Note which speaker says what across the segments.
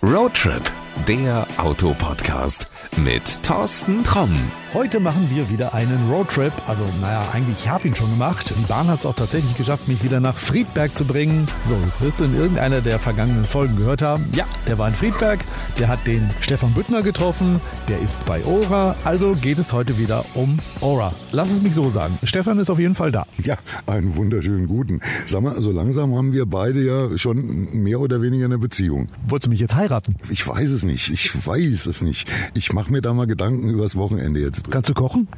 Speaker 1: Roadtrip, der Autopodcast mit Thorsten Tromm.
Speaker 2: Heute machen wir wieder einen Roadtrip. Also, naja, eigentlich, ich habe ihn schon gemacht. Die Bahn hat es auch tatsächlich geschafft, mich wieder nach Friedberg zu bringen. So, jetzt wirst du in irgendeiner der vergangenen Folgen gehört haben. Ja, der war in Friedberg. Der hat den Stefan Büttner getroffen. Der ist bei Ora. Also geht es heute wieder um Ora. Lass es mich so sagen. Stefan ist auf jeden Fall da.
Speaker 3: Ja, einen wunderschönen guten. Sag mal, so langsam haben wir beide ja schon mehr oder weniger eine Beziehung.
Speaker 2: Wolltest du mich jetzt heiraten?
Speaker 3: Ich weiß es nicht. Ich weiß es nicht. Ich mache mir da mal Gedanken übers Wochenende jetzt.
Speaker 2: Kannst du kochen?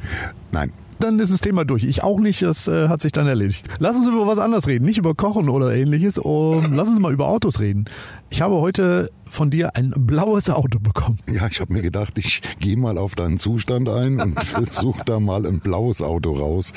Speaker 3: Nein.
Speaker 2: Dann ist das Thema durch. Ich auch nicht, das äh, hat sich dann erledigt. Lass uns über was anderes reden, nicht über Kochen oder ähnliches. Um, lass uns mal über Autos reden. Ich habe heute von dir ein blaues Auto bekommen.
Speaker 3: Ja, ich habe mir gedacht, ich gehe mal auf deinen Zustand ein und suche da mal ein blaues Auto raus.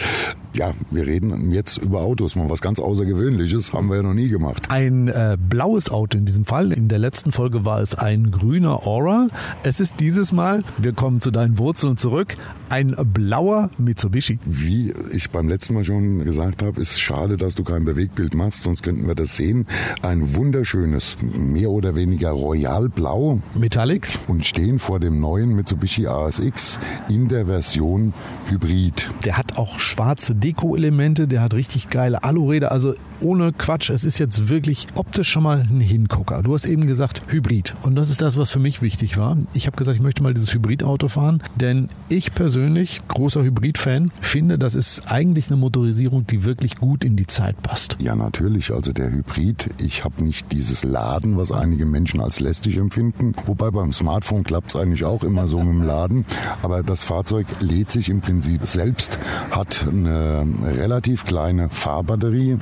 Speaker 3: Ja, wir reden jetzt über Autos, mal was ganz Außergewöhnliches, haben wir ja noch nie gemacht.
Speaker 2: Ein äh, blaues Auto in diesem Fall. In der letzten Folge war es ein grüner Aura. Es ist dieses Mal, wir kommen zu deinen Wurzeln zurück, ein blauer Mitsubishi.
Speaker 3: Wie ich beim letzten Mal schon gesagt habe, ist schade, dass du kein Bewegtbild machst, sonst könnten wir das sehen. Ein wunderschönes, mehr oder weniger royalblau.
Speaker 2: Metallic.
Speaker 3: Und stehen vor dem neuen Mitsubishi ASX in der Version Hybrid.
Speaker 2: Der hat auch schwarze Deko-Elemente, der hat richtig geile Aluräder, also ohne Quatsch, es ist jetzt wirklich optisch schon mal ein Hingucker. Du hast eben gesagt Hybrid und das ist das, was für mich wichtig war. Ich habe gesagt, ich möchte mal dieses Hybrid-Auto fahren, denn ich persönlich, großer Hybrid-Fan, finde, das ist eigentlich eine Motorisierung, die wirklich gut in die Zeit passt.
Speaker 3: Ja, natürlich. Also der Hybrid, ich habe nicht dieses Laden, was einige Menschen als lästig empfinden. Wobei beim Smartphone klappt es eigentlich auch immer so dem Laden. Aber das Fahrzeug lädt sich im Prinzip selbst, hat eine relativ kleine Fahrbatterie.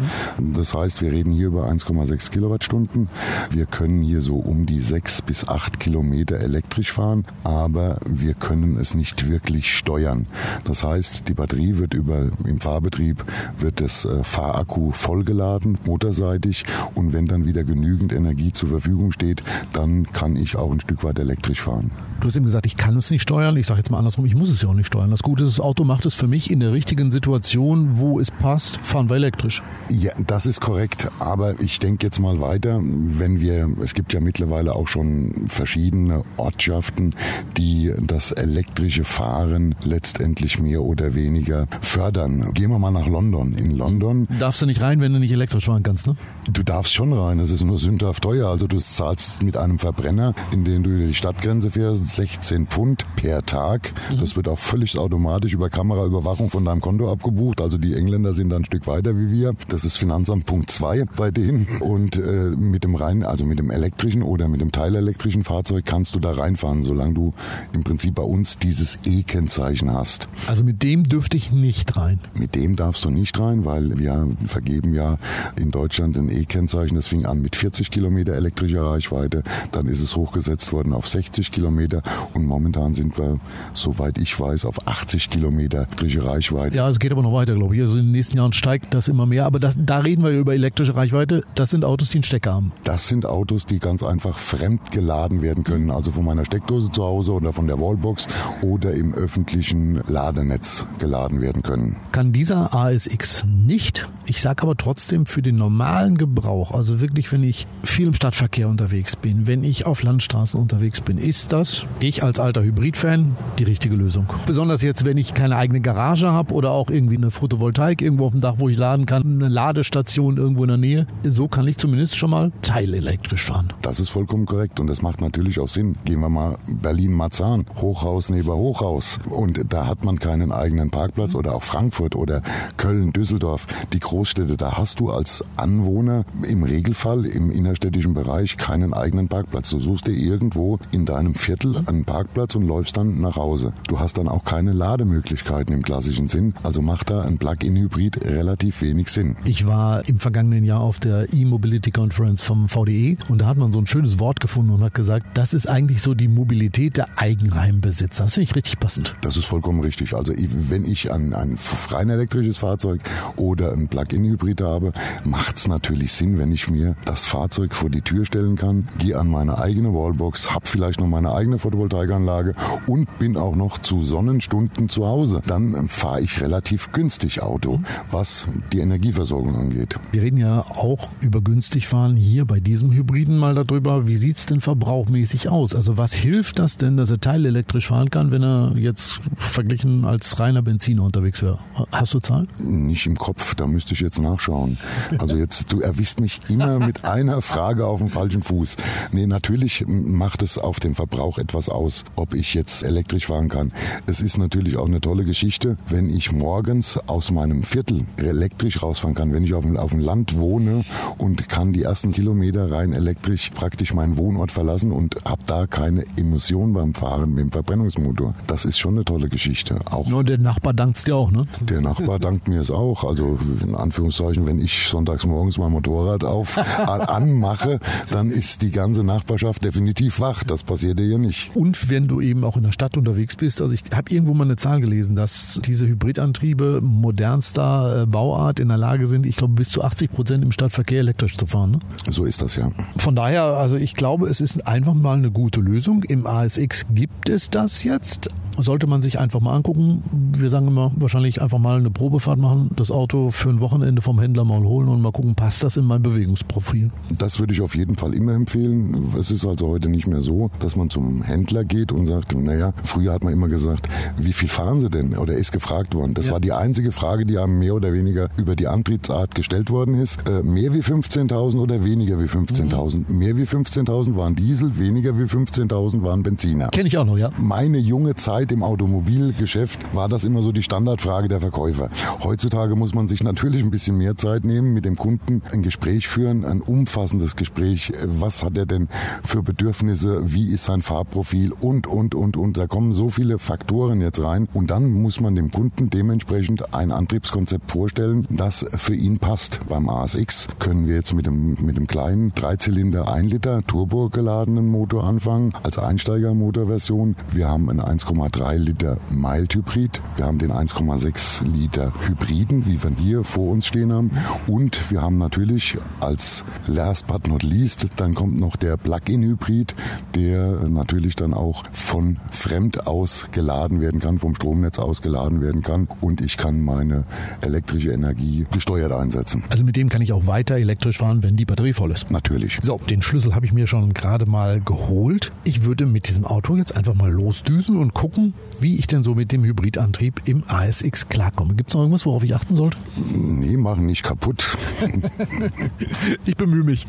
Speaker 3: Das heißt, wir reden hier über 1,6 Kilowattstunden. Wir können hier so um die 6 bis 8 Kilometer elektrisch fahren, aber wir können es nicht wirklich steuern. Das heißt, die Batterie wird über, im Fahrbetrieb wird das äh, Fahrakku vollgeladen, motorseitig und wenn dann wieder genügend Energie zur Verfügung steht, dann kann ich auch ein Stück weit elektrisch fahren.
Speaker 2: Du hast eben gesagt, ich kann es nicht steuern. Ich sage jetzt mal andersrum, ich muss es ja auch nicht steuern. Das Gute ist, das Auto macht es für mich in der richtigen Situation, wo es passt, fahren wir elektrisch.
Speaker 3: Ja, das ist korrekt. Aber ich denke jetzt mal weiter, wenn wir, es gibt ja mittlerweile auch schon verschiedene Ortschaften, die das elektrische Fahren letztendlich mehr oder weniger fördern. Gehen wir mal nach London. In London.
Speaker 2: Darfst du nicht rein, wenn du nicht elektrisch fahren kannst, ne?
Speaker 3: Du darfst schon rein. Es ist nur sündhaft teuer. Also du zahlst mit einem Verbrenner, in den du über die Stadtgrenze fährst, 16 Pfund per Tag. Mhm. Das wird auch völlig automatisch über Kameraüberwachung von deinem Konto abgebucht. Also die Engländer sind da ein Stück weiter wie wir. Das ist Finanzamt Punkt 2 bei denen. Und äh, mit dem rein, also mit dem elektrischen oder mit dem teilelektrischen Fahrzeug kannst du da reinfahren, solange du im Prinzip bei uns dieses E-Kennzeichen hast.
Speaker 2: Also mit dem dürfte ich nicht rein.
Speaker 3: Mit dem darfst du nicht rein, weil wir vergeben ja in Deutschland ein E-Kennzeichen. Das fing an mit 40 Kilometer elektrischer Reichweite. Dann ist es hochgesetzt worden auf 60 Kilometer und momentan sind wir, soweit ich weiß, auf 80 Kilometer elektrische Reichweite.
Speaker 2: Ja, es geht aber noch weiter, glaube ich. Also in den nächsten Jahren steigt das immer mehr. Aber das, da reden wir über elektrische Reichweite. Das sind Autos, die einen Stecker haben.
Speaker 3: Das sind Autos, die ganz einfach fremd geladen werden können. Also von meiner Steckdose zu Hause oder von der Wallbox oder im öffentlichen Ladenetz geladen werden können.
Speaker 2: Kann dieser ASX nicht. Ich sage aber trotzdem für den normalen Gebrauch, also wirklich, wenn ich viel im Stadtverkehr unterwegs bin, wenn ich auf Landstraßen unterwegs bin, ist das, ich als alter Hybrid-Fan, die richtige Lösung. Besonders jetzt, wenn ich keine eigene Garage habe oder auch irgendwie eine Photovoltaik irgendwo auf dem Dach, wo ich laden kann, eine Ladestation irgendwo in der Nähe. So kann ich zumindest schon mal teilelektrisch fahren.
Speaker 3: Das ist vollkommen korrekt und das macht natürlich auch Sinn. Gehen wir mal Berlin-Marzahn, Hochhaus neben Hochhaus und da hat man keinen eigenen Parkplatz oder auch Frankfurt oder Köln, Düsseldorf, die Großstädte, da hast du als Anwohner im Regelfall im innerstädtischen Bereich keinen eigenen Parkplatz. Du suchst dir irgendwo in deinem Viertel einen Parkplatz und läufst dann nach Hause. Du hast dann auch keine Lademöglichkeiten im klassischen Sinn, also macht da ein Plug-in-Hybrid relativ wenig Sinn.
Speaker 2: Ich war im vergangenen Jahr auf der E-Mobility Conference vom VDE und da hat man so ein schönes Wort gefunden und hat gesagt, das ist eigentlich so die Mobilität der Eigenheimbesitzer. Das finde ich richtig passend.
Speaker 3: Das ist vollkommen richtig. Also wenn ich ein, ein rein elektrisches Fahrzeug oder ein Plug-in-Hybrid habe, macht es natürlich Sinn, wenn ich mir das Fahrzeug vor die Tür stellen kann, gehe an meine eigene Wallbox, habe vielleicht noch meine eigene Photovoltaikanlage und bin auch noch zu Sonnenstunden zu Hause. Dann fahre ich relativ günstig Auto, was die Energieversorgung angeht. Geht.
Speaker 2: Wir reden ja auch über günstig fahren hier bei diesem Hybriden mal darüber. Wie sieht's denn verbrauchmäßig aus? Also was hilft das denn, dass er teilelektrisch fahren kann, wenn er jetzt verglichen als reiner Benziner unterwegs wäre? Hast du Zahlen?
Speaker 3: Nicht im Kopf, da müsste ich jetzt nachschauen. Also jetzt, du erwischst mich immer mit einer Frage auf dem falschen Fuß. Nee, natürlich macht es auf den Verbrauch etwas aus, ob ich jetzt elektrisch fahren kann. Es ist natürlich auch eine tolle Geschichte, wenn ich morgens aus meinem Viertel elektrisch rausfahren kann, wenn ich auf dem, auf dem Land wohne und kann die ersten Kilometer rein elektrisch praktisch meinen Wohnort verlassen und habe da keine Emission beim Fahren mit dem Verbrennungsmotor. Das ist schon eine tolle Geschichte.
Speaker 2: Auch Nur der Nachbar dankt dir auch, ne?
Speaker 3: Der Nachbar dankt mir es auch. Also in Anführungszeichen, wenn ich sonntags morgens mein Motorrad auf anmache, dann ist die ganze Nachbarschaft definitiv wach. Das passiert dir ja nicht.
Speaker 2: Und wenn du eben auch in der Stadt unterwegs bist, also ich habe irgendwo mal eine Zahl gelesen, dass diese Hybridantriebe modernster äh, Bauart in der Lage sind, ich glaube bis zu 80 Prozent im Stadtverkehr elektrisch zu fahren. Ne?
Speaker 3: So ist das ja.
Speaker 2: Von daher, also ich glaube, es ist einfach mal eine gute Lösung. Im ASX gibt es das jetzt sollte man sich einfach mal angucken. Wir sagen immer, wahrscheinlich einfach mal eine Probefahrt machen, das Auto für ein Wochenende vom Händler mal holen und mal gucken, passt das in mein Bewegungsprofil.
Speaker 3: Das würde ich auf jeden Fall immer empfehlen. Es ist also heute nicht mehr so, dass man zum Händler geht und sagt, naja, früher hat man immer gesagt, wie viel fahren Sie denn? Oder ist gefragt worden. Das ja. war die einzige Frage, die einem mehr oder weniger über die Antriebsart gestellt worden ist. Äh, mehr wie 15.000 oder weniger wie 15.000? Mhm. Mehr wie 15.000 waren Diesel, weniger wie 15.000 waren Benziner.
Speaker 2: Kenne ich auch noch, ja.
Speaker 3: Meine junge Zeit im Automobilgeschäft war das immer so die Standardfrage der Verkäufer. Heutzutage muss man sich natürlich ein bisschen mehr Zeit nehmen, mit dem Kunden ein Gespräch führen, ein umfassendes Gespräch. Was hat er denn für Bedürfnisse? Wie ist sein Fahrprofil? Und, und, und, und. Da kommen so viele Faktoren jetzt rein. Und dann muss man dem Kunden dementsprechend ein Antriebskonzept vorstellen, das für ihn passt. Beim ASX können wir jetzt mit dem, mit dem kleinen Dreizylinder 1 Liter Turbo geladenen Motor anfangen, als Einsteigermotorversion. Wir haben ein 1,3 3 Liter Mild Hybrid. Wir haben den 1,6 Liter Hybriden, wie wir hier vor uns stehen haben. Und wir haben natürlich als last but not least, dann kommt noch der Plug-in Hybrid, der natürlich dann auch von fremd aus geladen werden kann, vom Stromnetz aus geladen werden kann. Und ich kann meine elektrische Energie gesteuert einsetzen.
Speaker 2: Also mit dem kann ich auch weiter elektrisch fahren, wenn die Batterie voll ist.
Speaker 3: Natürlich.
Speaker 2: So, den Schlüssel habe ich mir schon gerade mal geholt. Ich würde mit diesem Auto jetzt einfach mal losdüsen und gucken, wie ich denn so mit dem Hybridantrieb im ASX klarkomme. Gibt es noch irgendwas, worauf ich achten sollte?
Speaker 3: Nee, machen nicht kaputt.
Speaker 2: ich bemühe mich.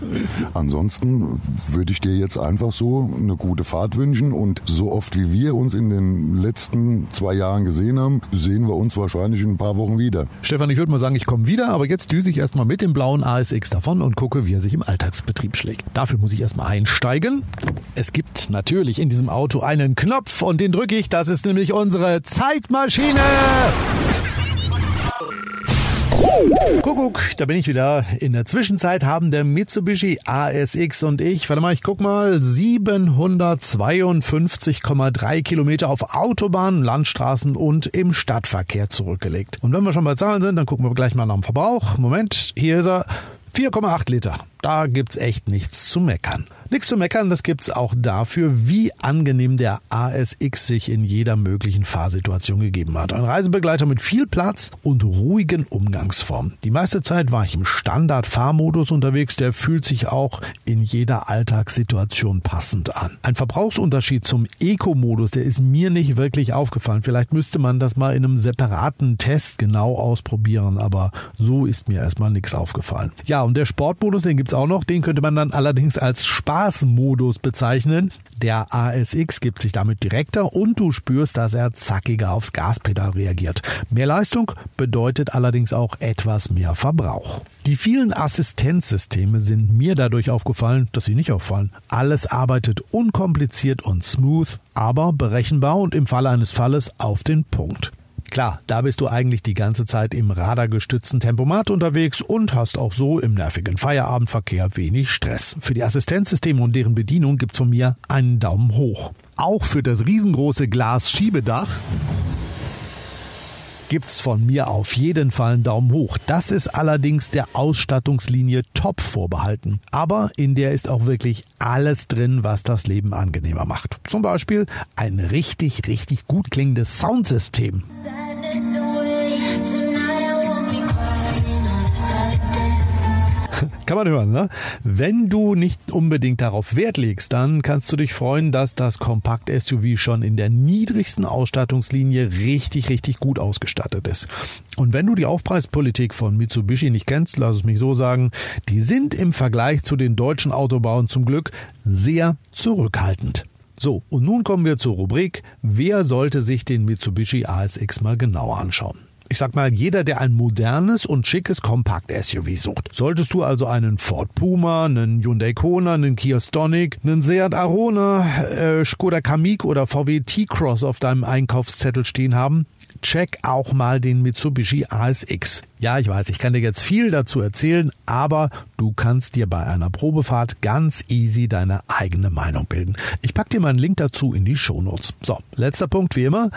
Speaker 3: Ansonsten würde ich dir jetzt einfach so eine gute Fahrt wünschen und so oft wie wir uns in den letzten zwei Jahren gesehen haben, sehen wir uns wahrscheinlich in ein paar Wochen wieder.
Speaker 2: Stefan, ich würde mal sagen, ich komme wieder, aber jetzt düse ich erstmal mit dem blauen ASX davon und gucke, wie er sich im Alltagsbetrieb schlägt. Dafür muss ich erstmal einsteigen. Es gibt natürlich in diesem Auto einen Knopf und den drücke ich, das ist nämlich unsere Zeitmaschine. Kuckuck, da bin ich wieder. In der Zwischenzeit haben der Mitsubishi ASX und ich, warte mal, ich guck mal, 752,3 Kilometer auf Autobahnen, Landstraßen und im Stadtverkehr zurückgelegt. Und wenn wir schon bei Zahlen sind, dann gucken wir gleich mal nach dem Verbrauch. Moment, hier ist er. 4,8 Liter. Da gibt's echt nichts zu meckern. Nichts zu meckern, das gibt's auch dafür, wie angenehm der ASX sich in jeder möglichen Fahrsituation gegeben hat. Ein Reisebegleiter mit viel Platz und ruhigen Umgangsformen. Die meiste Zeit war ich im Standard-Fahrmodus unterwegs, der fühlt sich auch in jeder Alltagssituation passend an. Ein Verbrauchsunterschied zum Eco-Modus, der ist mir nicht wirklich aufgefallen. Vielleicht müsste man das mal in einem separaten Test genau ausprobieren, aber so ist mir erstmal nichts aufgefallen. Ja, und der Sportmodus, den gibt's auch noch, den könnte man dann allerdings als Spaß Spaßmodus bezeichnen. Der ASX gibt sich damit direkter und du spürst, dass er zackiger aufs Gaspedal reagiert. Mehr Leistung bedeutet allerdings auch etwas mehr Verbrauch. Die vielen Assistenzsysteme sind mir dadurch aufgefallen, dass sie nicht auffallen. Alles arbeitet unkompliziert und smooth, aber berechenbar und im Falle eines Falles auf den Punkt. Klar, da bist du eigentlich die ganze Zeit im radargestützten Tempomat unterwegs und hast auch so im nervigen Feierabendverkehr wenig Stress. Für die Assistenzsysteme und deren Bedienung gibt's von mir einen Daumen hoch. Auch für das riesengroße Glasschiebedach gibt's von mir auf jeden Fall einen Daumen hoch. Das ist allerdings der Ausstattungslinie Top vorbehalten. Aber in der ist auch wirklich alles drin, was das Leben angenehmer macht. Zum Beispiel ein richtig, richtig gut klingendes Soundsystem. Kann man hören, ne? Wenn du nicht unbedingt darauf Wert legst, dann kannst du dich freuen, dass das Kompakt-SUV schon in der niedrigsten Ausstattungslinie richtig, richtig gut ausgestattet ist. Und wenn du die Aufpreispolitik von Mitsubishi nicht kennst, lass es mich so sagen, die sind im Vergleich zu den deutschen Autobauern zum Glück sehr zurückhaltend. So, und nun kommen wir zur Rubrik, wer sollte sich den Mitsubishi ASX mal genauer anschauen? Ich sag mal, jeder, der ein modernes und schickes Kompakt-SUV sucht. Solltest du also einen Ford Puma, einen Hyundai Kona, einen Kia Stonic, einen Seat Arona, äh, Skoda Kamiq oder VW T-Cross auf deinem Einkaufszettel stehen haben, check auch mal den Mitsubishi ASX. Ja, ich weiß, ich kann dir jetzt viel dazu erzählen, aber du kannst dir bei einer Probefahrt ganz easy deine eigene Meinung bilden. Ich pack dir mal einen Link dazu in die Shownotes. So, letzter Punkt wie immer.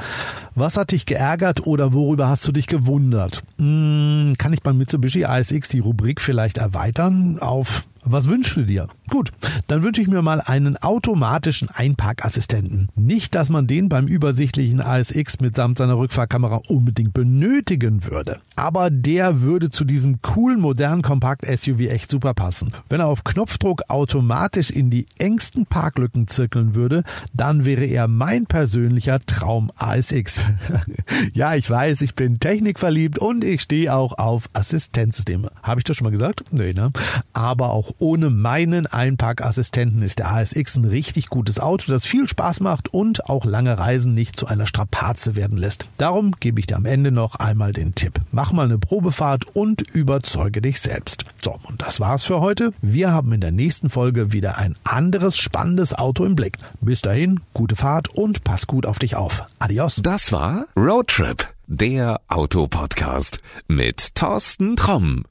Speaker 2: Was hat dich geärgert oder worüber hast du dich gewundert? Hm, kann ich beim Mitsubishi ASX die Rubrik vielleicht erweitern auf was wünschst du dir? Gut, dann wünsche ich mir mal einen automatischen Einparkassistenten. Nicht, dass man den beim übersichtlichen ASX mitsamt seiner Rückfahrkamera unbedingt benötigen würde. Aber der würde zu diesem coolen, modernen Kompakt-SUV echt super passen. Wenn er auf Knopfdruck automatisch in die engsten Parklücken zirkeln würde, dann wäre er mein persönlicher Traum ASX. ja, ich weiß, ich bin technikverliebt und ich stehe auch auf Assistenzsysteme. Habe ich das schon mal gesagt? Nee, ne? Aber auch ohne meinen Einparkassistenten ist der ASX ein richtig gutes Auto, das viel Spaß macht und auch lange Reisen nicht zu einer Strapaze werden lässt. Darum gebe ich dir am Ende noch einmal den Tipp. Mach mal eine Probefahrt und überzeuge dich selbst. So, und das war's für heute. Wir haben in der nächsten Folge wieder ein anderes spannendes Auto im Blick. Bis dahin, gute Fahrt und pass gut auf dich auf. Adios.
Speaker 1: Das war Roadtrip, der Autopodcast mit Thorsten Tromm.